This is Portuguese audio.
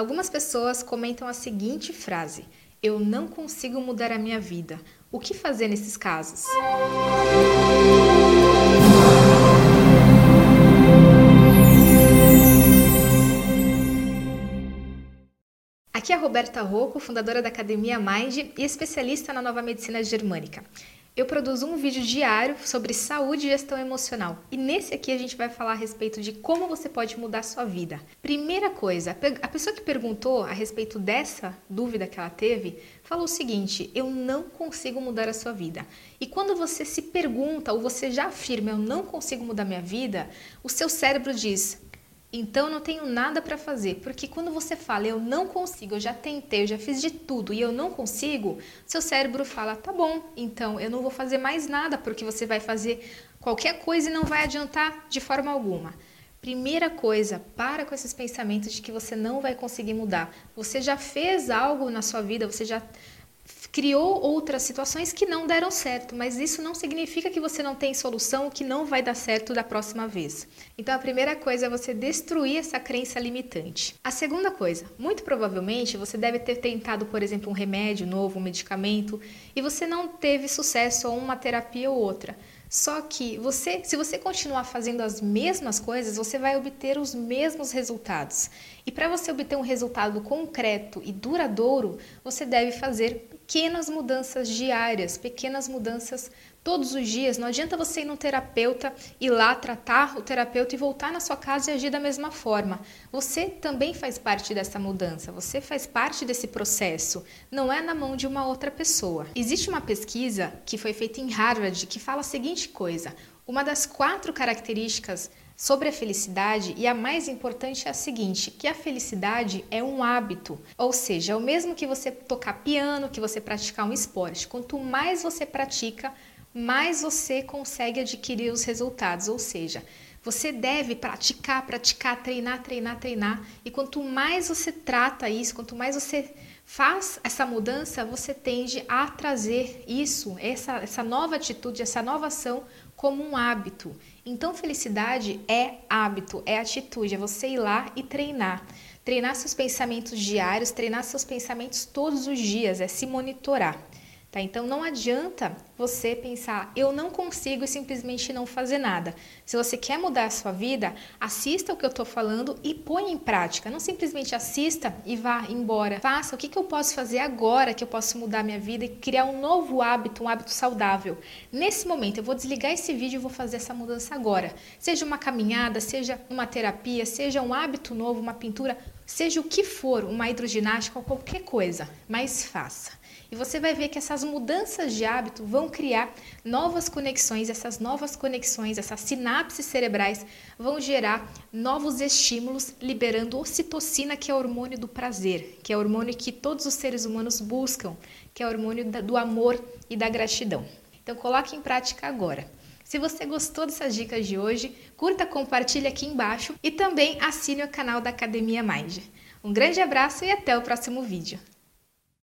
Algumas pessoas comentam a seguinte frase: Eu não consigo mudar a minha vida. O que fazer nesses casos? Aqui é a Roberta Rocco, fundadora da Academia Mind e especialista na nova medicina germânica. Eu produzo um vídeo diário sobre saúde e gestão emocional. E nesse aqui a gente vai falar a respeito de como você pode mudar a sua vida. Primeira coisa, a pessoa que perguntou a respeito dessa dúvida que ela teve, falou o seguinte: eu não consigo mudar a sua vida. E quando você se pergunta ou você já afirma eu não consigo mudar minha vida, o seu cérebro diz: então não tenho nada para fazer, porque quando você fala eu não consigo, eu já tentei, eu já fiz de tudo e eu não consigo, seu cérebro fala tá bom, então eu não vou fazer mais nada porque você vai fazer qualquer coisa e não vai adiantar de forma alguma. Primeira coisa, para com esses pensamentos de que você não vai conseguir mudar. Você já fez algo na sua vida, você já criou outras situações que não deram certo, mas isso não significa que você não tem solução, que não vai dar certo da próxima vez. Então a primeira coisa é você destruir essa crença limitante. A segunda coisa, muito provavelmente você deve ter tentado, por exemplo, um remédio novo, um medicamento, e você não teve sucesso ou uma terapia ou outra. Só que você, se você continuar fazendo as mesmas coisas, você vai obter os mesmos resultados. E para você obter um resultado concreto e duradouro, você deve fazer pequenas mudanças diárias, pequenas mudanças todos os dias. Não adianta você ir num terapeuta, ir lá tratar o terapeuta e voltar na sua casa e agir da mesma forma. Você também faz parte dessa mudança, você faz parte desse processo. Não é na mão de uma outra pessoa. Existe uma pesquisa que foi feita em Harvard que fala a seguinte coisa: uma das quatro características sobre a felicidade e a mais importante é a seguinte, que a felicidade é um hábito, ou seja, é o mesmo que você tocar piano, que você praticar um esporte. Quanto mais você pratica, mais você consegue adquirir os resultados, ou seja, você deve praticar, praticar, treinar, treinar, treinar. E quanto mais você trata isso, quanto mais você faz essa mudança, você tende a trazer isso, essa, essa nova atitude, essa nova ação como um hábito. Então, felicidade é hábito, é atitude, é você ir lá e treinar. Treinar seus pensamentos diários, treinar seus pensamentos todos os dias, é se monitorar. Tá? Então não adianta você pensar, eu não consigo e simplesmente não fazer nada. Se você quer mudar a sua vida, assista o que eu estou falando e põe em prática. Não simplesmente assista e vá embora. Faça o que, que eu posso fazer agora que eu posso mudar minha vida e criar um novo hábito, um hábito saudável. Nesse momento, eu vou desligar esse vídeo e vou fazer essa mudança agora. Seja uma caminhada, seja uma terapia, seja um hábito novo, uma pintura, seja o que for, uma hidroginástica ou qualquer coisa, mas faça. E você vai ver que essas mudanças de hábito vão criar novas conexões, essas novas conexões, essas sinapses cerebrais vão gerar novos estímulos, liberando ocitocina, que é o hormônio do prazer, que é o hormônio que todos os seres humanos buscam, que é o hormônio do amor e da gratidão. Então coloque em prática agora. Se você gostou dessas dicas de hoje, curta, compartilhe aqui embaixo e também assine o canal da Academia Mind. Um grande abraço e até o próximo vídeo.